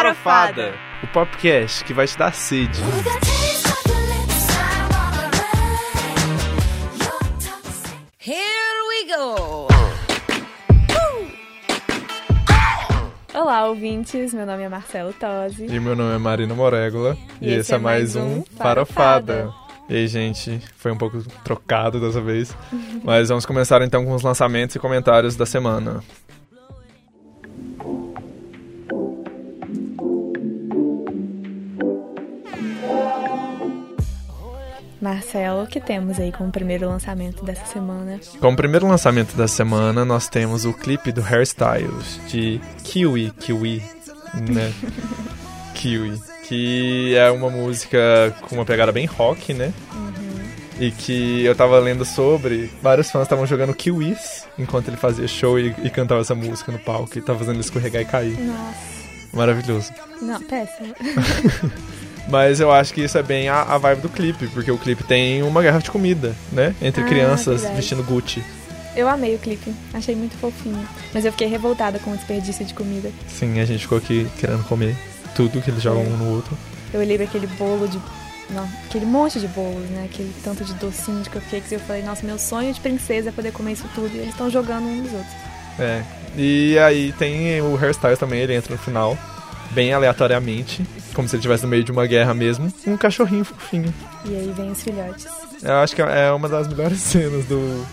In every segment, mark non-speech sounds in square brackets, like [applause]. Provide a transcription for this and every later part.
Farofada, o podcast que vai te dar sede. Here we go! Olá, ouvintes. Meu nome é Marcelo Tosi. E meu nome é Marina Morégola. E, esse é mais um Farofada. Farofada. E aí, gente, foi um pouco trocado dessa vez. [laughs] Mas vamos começar então com os lançamentos e comentários da semana. Marcelo, o que temos aí como primeiro lançamento dessa semana? Como primeiro lançamento da semana, nós temos o clipe do Hairstyles de Kiwi, Kiwi, né? [laughs] Kiwi, que é uma música com uma pegada bem rock, né? E que eu tava lendo sobre, vários fãs estavam jogando kiwis enquanto ele fazia show e, e cantava essa música no palco e tava fazendo ele escorregar e cair. Nossa. Maravilhoso. Não, péssimo. [laughs] Mas eu acho que isso é bem a, a vibe do clipe, porque o clipe tem uma guerra de comida, né? Entre Ah, crianças verdade. vestindo Gucci. Eu amei o clipe. Achei muito fofinho. Mas eu fiquei revoltada com o desperdício de comida. Sim, a gente ficou aqui querendo comer tudo que eles jogam um no outro. Eu olhei pra aquele bolo de. Não, aquele monte de bolos, né? Aquele tanto de docinho, de cupcakes. E eu falei, nossa, meu sonho de princesa é poder comer isso tudo. E eles estão jogando um nos outros. É. E aí tem o Hairstyles também, ele entra no final, bem aleatoriamente, como se ele estivesse no meio de uma guerra mesmo, um cachorrinho fofinho. E aí vem os filhotes. Eu acho que é uma das melhores [laughs] cenas do,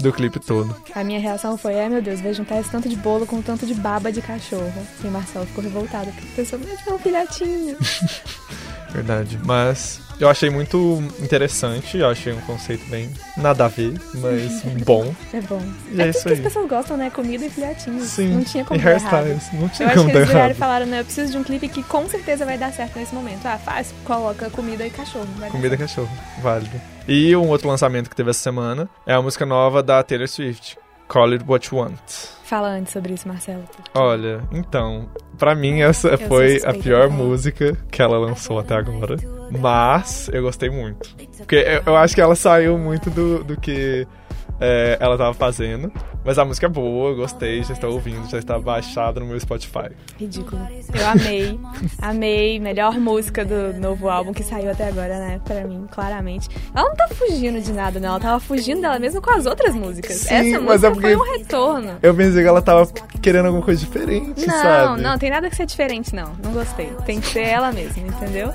do clipe todo. A minha reação foi, ai meu Deus, vai juntar esse tanto de bolo com tanto de baba de cachorro. E o Marcelo ficou revoltado, porque pensou, mas é um filhotinho. [laughs] Verdade. Mas eu achei muito interessante, eu achei um conceito bem nada a ver, mas [laughs] bom. É bom. E é, é isso que as aí. pessoas gostam, né? Comida e filhotinhos. Sim. Não tinha como e dar errado. hairstyles, não Eu tinha acho como que dar eles viraram e falaram, né? Eu preciso de um clipe que com certeza vai dar certo nesse momento. Ah, faz, coloca comida e cachorro. Comida e cachorro, válido. E um outro lançamento que teve essa semana é a música nova da Taylor Swift, Call It What You Want. Fala antes sobre isso, Marcelo. Olha, então, pra mim essa sou foi a pior música que ela lançou até agora. Mas eu gostei muito. Porque eu, eu acho que ela saiu muito do, do que é, ela tava fazendo. Mas a música é boa, gostei, já estou ouvindo, já está baixada no meu Spotify. Ridículo. Eu amei. amei. Melhor música do novo álbum que saiu até agora, né? Pra mim, claramente. Ela não tá fugindo de nada, não. Ela tava fugindo dela mesma com as outras músicas. Sim, Essa mas música é porque- foi um retorno. Eu pensei que ela tava querendo alguma coisa diferente, Não, sabe? não, tem nada que ser diferente, não. Não gostei. Tem que ser ela mesma, entendeu?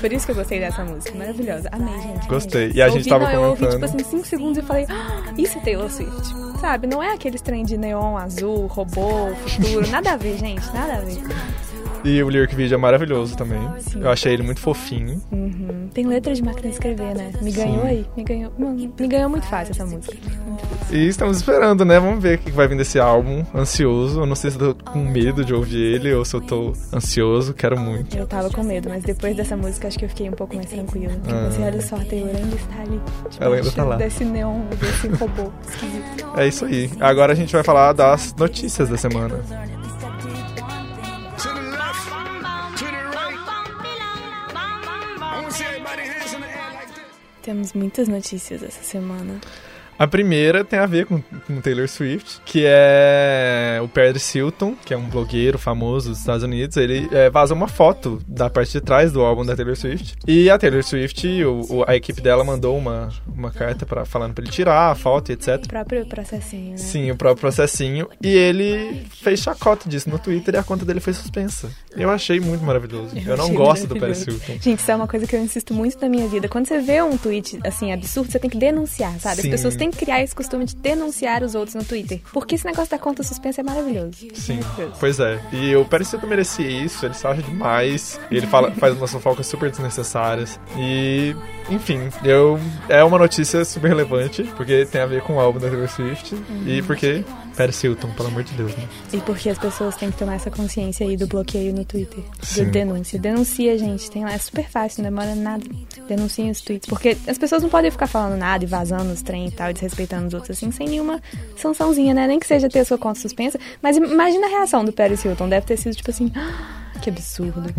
Por isso que eu gostei dessa música. Maravilhosa. Amei, gente. amei. Gostei. E a gente ouvi, tava não, Eu ouvi, tipo comentando. assim, 5 segundos e falei, ah, isso é Taylor Swift. Sabe? Não é aqueles trem de neon azul, robô, futuro. Nada a ver, gente. Nada a ver. E o lyric video é maravilhoso também. Sim. Eu achei ele muito fofinho. Uhum. Tem letra de máquina de escrever, né? Me ganhou Sim. aí. Me ganhou, Mano, me ganhou muito fácil essa música. Fácil. E estamos esperando, né? Vamos ver o que vai vir desse álbum. Ansioso. Eu não sei se eu tô com medo de ouvir ele ou se eu tô ansioso. Quero muito. Eu tava com medo, mas depois dessa música acho que eu fiquei um pouco mais tranquila. Porque Ah. eu pensei, olha só, a Taylor ainda está ali. Ela ainda tá lá. Desse neon, desse robô esquisito. É isso aí. Agora a gente vai falar das notícias da semana. Temos muitas notícias essa semana. A primeira tem a ver com, com Taylor Swift, que é o Paris Hilton, que é um blogueiro famoso dos Estados Unidos. Ele é, vazou uma foto da parte de trás do álbum da Taylor Swift. E a Taylor Swift, o- o- a equipe dela mandou uma, uma carta para falando pra ele tirar a foto e etc. O próprio processinho, né? Sim, o próprio processinho. E ele fez chacota disso no Twitter e a conta dele foi suspensa. Eu achei muito maravilhoso. Eu, não [laughs] gosto do Paris. Hilton. Gente, isso é uma coisa que eu insisto muito na minha vida. Quando você vê um tweet, assim, absurdo, você tem que denunciar, sabe? Sim. As pessoas têm que criar esse costume de denunciar os outros no Twitter. Porque esse negócio da conta suspensa é maravilhoso. Sim, Maravilhoso. pois é. E o Hilton merecia isso, ele se acha demais. Ele fala, faz umas fofocas super desnecessárias. E, enfim, eu, é uma notícia super relevante, porque tem a ver com o álbum da Taylor Swift. E porque Paris Hilton, pelo amor de Deus, né? E porque as pessoas têm que tomar essa consciência aí do bloqueio no Twitter. Sim. Do denúncia. Denuncia, gente. Tem lá, é super fácil, não demora nada. Denunciem os tweets. Porque as pessoas não podem ficar falando nada e vazando os trem e tal, e desrespeitando os outros assim, sem nenhuma sançãozinha, né? Nem que seja ter a sua conta suspensa. Mas imagina a reação do Paris Hilton. Deve ter sido tipo assim, "Ah, [gasps] que absurdo. [laughs]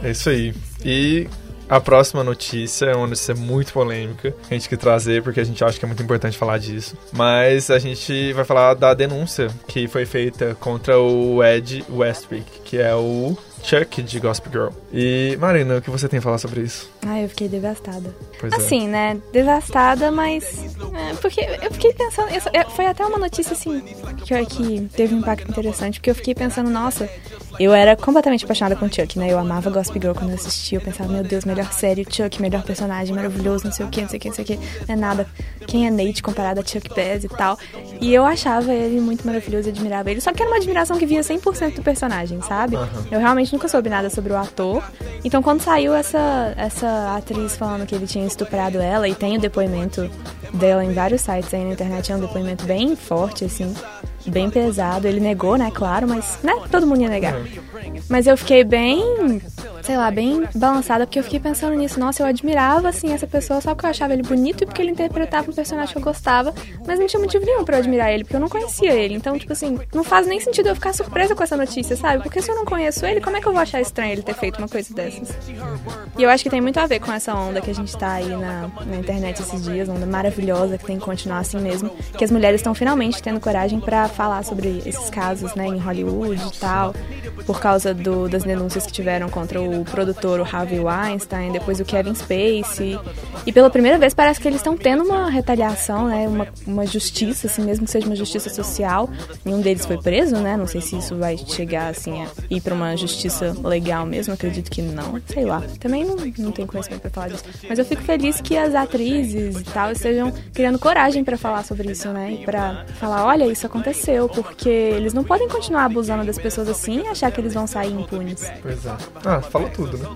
É isso aí. E A próxima notícia é uma notícia muito polêmica. A gente quer trazer porque a gente acha que é muito importante falar disso. Mas a gente vai falar da denúncia que foi feita contra o Ed Westwick, que é o Chuck de Gospel Girl. E, Marina, o que você tem a falar sobre isso? Ai, eu fiquei devastada. Pois é. Assim, né? Devastada, mas. é, porque eu fiquei pensando. é, foi até uma notícia, assim, que, que teve um impacto interessante. Porque eu fiquei pensando, nossa, eu era completamente apaixonada com Chuck, né? Eu amava Gospel Girl quando eu assistia. Eu pensava, meu Deus, melhor série, Chuck, melhor personagem, maravilhoso, não sei o que, não sei o que, não sei o que. Não é nada. Quem é Nate comparado a Chuck Bass e tal. E eu achava ele muito maravilhoso e admirava ele. Só que era uma admiração que via 100% do personagem, sabe? Eu realmente nunca soube nada sobre o ator. Então, quando saiu essa, essa atriz falando que ele tinha estuprado ela, e tem o depoimento dela em vários sites aí na internet, é um depoimento bem forte, assim, bem pesado. Ele negou, né, claro, mas, né, todo mundo ia negar. Mas eu fiquei bem, sei lá, bem balançada, porque eu fiquei pensando nisso. Nossa, eu admirava, assim, essa pessoa só porque eu achava ele bonito e porque ele interpretava um personagem que eu gostava, mas não tinha motivo nenhum pra eu admirar ele, porque eu não conhecia ele. Então, tipo assim, não faz nem sentido eu ficar surpresa com essa notícia, sabe? Porque se eu não conheço ele, como é que eu vou achar estranho ele ter feito uma coisa dessas? E eu acho que tem muito a ver com essa onda que a gente tá aí na, na internet esses dias, onda maravilhosa que tem que continuar assim mesmo, que as mulheres estão finalmente tendo coragem pra falar sobre esses casos, né, em Hollywood e tal, por causa do, das denúncias que tiveram contra o produtor, o Harvey Weinstein, depois o Kevin Spacey. E pela primeira vez parece que eles estão tendo uma retaliação, né, uma, uma justiça, assim, mesmo que seja uma justiça social. Nenhum deles foi preso, né, não sei se isso vai chegar, assim, a ir pra uma justiça legal mesmo, acredito que não, sei lá. Também não, não tenho conhecimento pra falar disso. Mas eu fico feliz que as atrizes e tal estejam criando coragem pra falar sobre isso, né, e pra falar, olha, isso aconteceu, porque eles não podem continuar abusando das pessoas assim e achar que eles vão sair impunes. Pois é. Ah, falou tudo, né?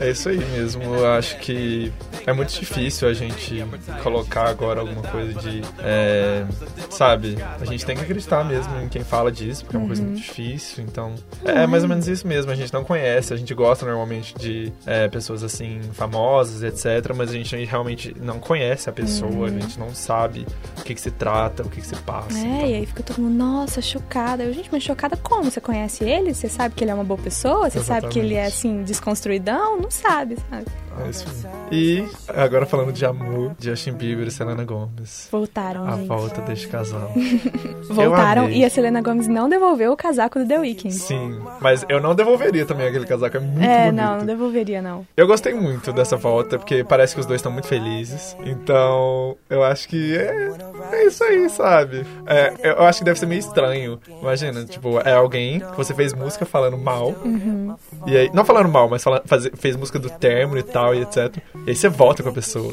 É isso aí mesmo. Eu acho que é muito difícil a gente colocar agora alguma coisa de. é, sabe? A gente tem que acreditar mesmo em quem fala disso, porque é uma coisa muito difícil. Então, é mais ou menos isso mesmo. A gente não conhece, a gente gosta normalmente de é, pessoas assim, famosas, etc. Mas a gente realmente não conhece a pessoa, a gente não sabe o que, que se trata, o que, que se passa. É, então- e aí fica todo mundo, nossa, chocada. Eu, gente, mas chocada como? Você conhece ele? Você sabe que ele é uma boa pessoa? Você sabe que ele é, Exatamente. assim, desconstruidão? Não sabe, sabe? É isso. E agora falando de amor, Justin Bieber e Selena Gomez. Voltaram, A gente. volta deste casal. [laughs] Voltaram e a Selena Gomez não devolveu o casaco do The Weeknd. Sim, mas eu não devolveria também aquele casaco, é muito É, bonito. não, não devolveria, não. Eu gostei muito dessa volta, porque parece que os dois estão muito felizes. Então, eu acho que é, é isso aí, sabe? É, eu acho que deve ser meio estranho. Imagina, tipo, é alguém que você fez música falando mal. Uhum. E aí, não falando mal, mas fala, fazer- fez música do término e tal, e etc. E aí você volta com a pessoa.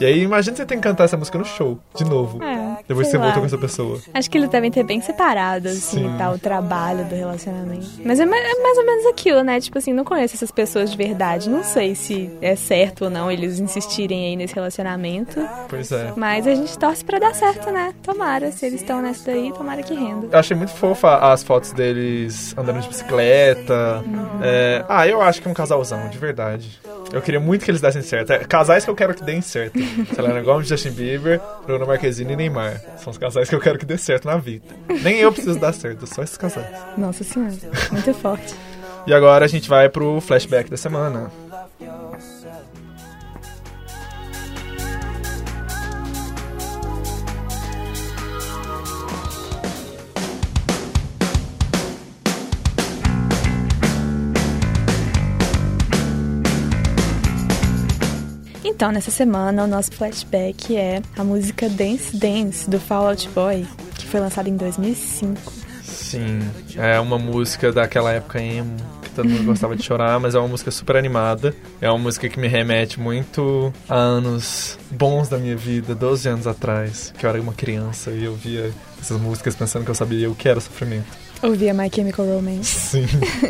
E aí, imagina você tem que cantar essa música no show, de novo. Uhum. É, depois você voltou lá. com essa pessoa. Acho que eles devem ter bem separado, assim, Sim. e tal, o trabalho do relacionamento. Mas é ma- é mais ou menos aquilo, né? Tipo assim, não conheço essas pessoas de verdade. Não sei se é certo ou não eles insistirem aí nesse relacionamento. Pois é. Mas a gente torce pra dar certo, né? Tomara. Se eles estão nessa daí, tomara que renda. Eu achei muito fofa as fotos deles andando de bicicleta. É, Ah, eu acho que é um casalzão, de verdade. Eu queria muito que eles dessem certo. É, casais que eu quero que deem certo. Selena Gomez, Justin Bieber, Bruno Marquezine e Neymar. São os casais que eu quero que dê certo na vida. Nem eu preciso dar certo, só esses casais. Nossa senhora, muito forte. [laughs] E agora a gente vai pro flashback da semana. Então, nessa semana, o nosso flashback é a música Dance Dance, do Fall Out Boy, que foi lançada em 2005. Sim, é uma música daquela época emo, que todo mundo gostava de [laughs] chorar, mas é uma música super animada. É uma música que me remete muito a anos bons da minha vida, 12 anos atrás, que eu era uma criança e eu via essas músicas pensando que eu sabia o que era sofrimento. Ouvia My Chemical Romance. Sim.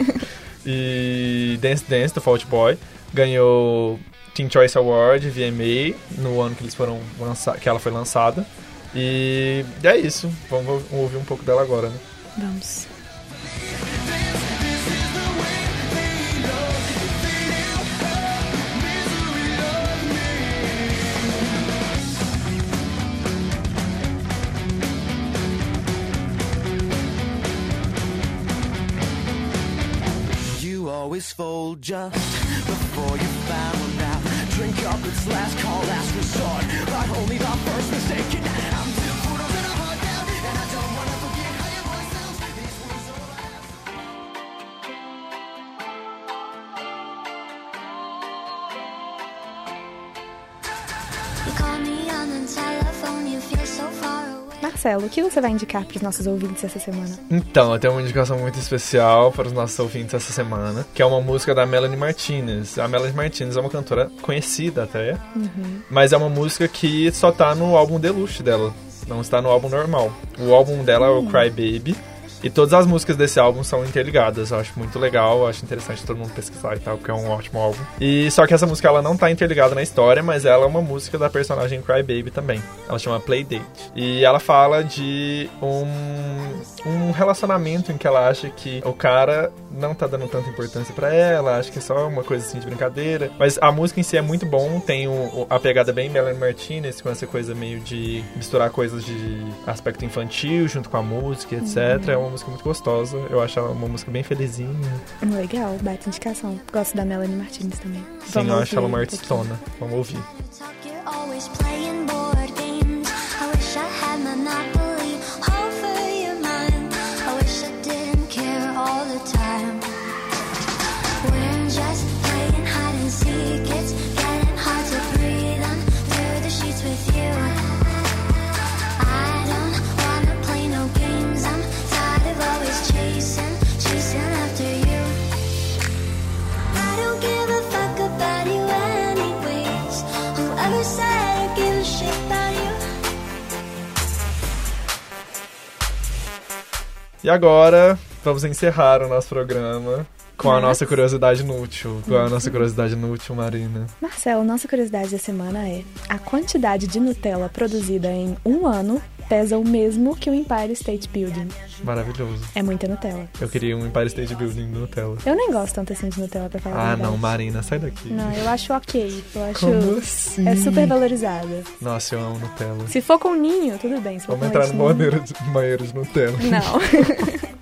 [laughs] e Dance Dance, do Fault Boy, ganhou Teen Choice Award, VMA, no ano que eles foram lança- que ela foi lançada. E é isso. Vamos ouvir um pouco dela agora, né? Vamos. You always fold just before you found up last call, last resort, but only the first mistake. I'm a hot down, and I don't wanna forget how have. You call me on the telephone, you feel so far away. Marcelo, o que você vai indicar para os nossos ouvintes essa semana? Então, eu tenho uma indicação muito especial para os nossos ouvintes essa semana, que é uma música da Melanie Martinez. A Melanie Martinez é uma cantora conhecida até, mas é uma música que só tá no álbum Deluxe dela, não está no álbum normal. O álbum dela é o Cry Baby. E todas as músicas desse álbum são interligadas, eu acho muito legal, eu acho interessante todo mundo pesquisar e tal, porque é um ótimo álbum. E só que essa música ela não tá interligada na história, mas ela é uma música da personagem Cry Baby também. Ela chama Playdate. E ela fala de um, um relacionamento em que ela acha que o cara não tá dando tanta importância pra ela, acha que é só uma coisa assim de brincadeira. Mas a música em si é muito bom, tem o, o- a pegada bem Melanie Martinez, com essa coisa meio de misturar coisas de aspecto infantil junto com a música, etc. É uma música muito gostosa, eu acho ela uma música bem felizinha. Legal, baita indicação. Gosto da Melanie Martinez também. Sim, Vamos eu acho ela uma um artistona. Vamos ouvir. E agora, vamos encerrar o nosso programa com a nossa curiosidade inútil. Qual é a nossa curiosidade inútil, Marina? Marcelo, nossa curiosidade da semana é: a quantidade de Nutella produzida em um ano pesa o mesmo que o Empire State Building. Maravilhoso. É muita Nutella. Eu queria um Empire State Building no Nutella. Eu nem gosto tanto assim de Nutella pra falar Ah, não, Marina, sai daqui. Não, eu acho ok. Eu acho. [laughs] Como assim? É super valorizada. Nossa, eu amo Nutella. Se for com ninho, tudo bem. Vamos entrar no banheiro de, banheiro de Nutella. Não, [laughs]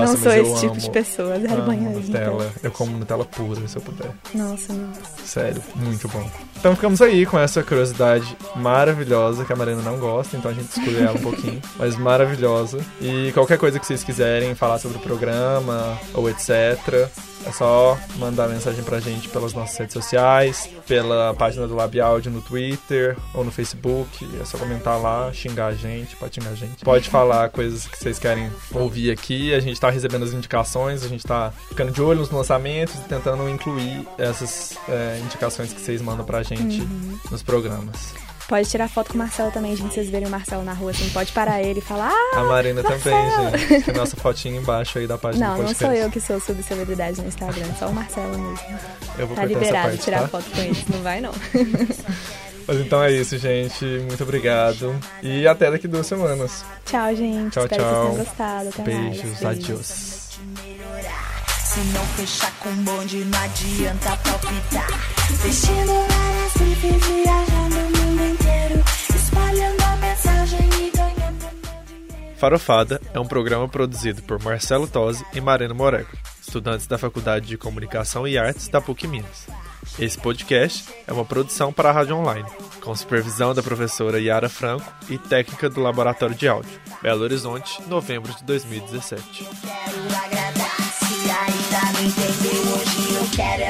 Nossa, não sou esse tipo de pessoa. Zero de Nutella. Nutella. Eu como Nutella pura, se eu puder. Nossa, nossa. Sério, muito bom. Então ficamos aí com essa curiosidade maravilhosa que a Marina não gosta, então a gente exclui ela um pouquinho, [laughs] mas maravilhosa. E qualquer coisa que vocês quiserem falar sobre o programa ou etc, é só mandar mensagem pra gente pelas nossas redes sociais, pela página do Lab Audio no Twitter ou no Facebook. É só comentar lá, xingar a gente, pode xingar a gente. Pode falar coisas que vocês querem ouvir aqui. A gente tá recebendo as indicações, a gente tá ficando de olho nos lançamentos e tentando incluir essas é, indicações que vocês mandam pra gente nos programas. Pode tirar foto com o Marcelo também, gente. Vocês verem o Marcelo na rua, assim, pode parar ele e falar: Ah, A Marina também, Marcelo! gente. [laughs] Tem nossa fotinha embaixo aí da página não, do não sou eu que sou subcelebridade no Instagram, só o Marcelo mesmo. Eu vou Tá liberado essa parte, tirar tá? foto com eles, não vai não. [laughs] Mas então é isso, gente. Muito obrigado. E até daqui duas semanas. Tchau, gente. Tchau, Espero tchau. que vocês tenham gostado. Até mais. Beijos, adiós. Se não fechar com bonde, não adianta palpitar. Vestindo várias tripes, viajando Farofada é um programa produzido por Marcelo Tosi e Marina Morego, estudantes da Faculdade de Comunicação e Artes da PUC Minas. Esse podcast é uma produção para a Rádio Online, com supervisão da professora Yara Franco e técnica do Laboratório de Áudio, Belo Horizonte, novembro de 2017. Quero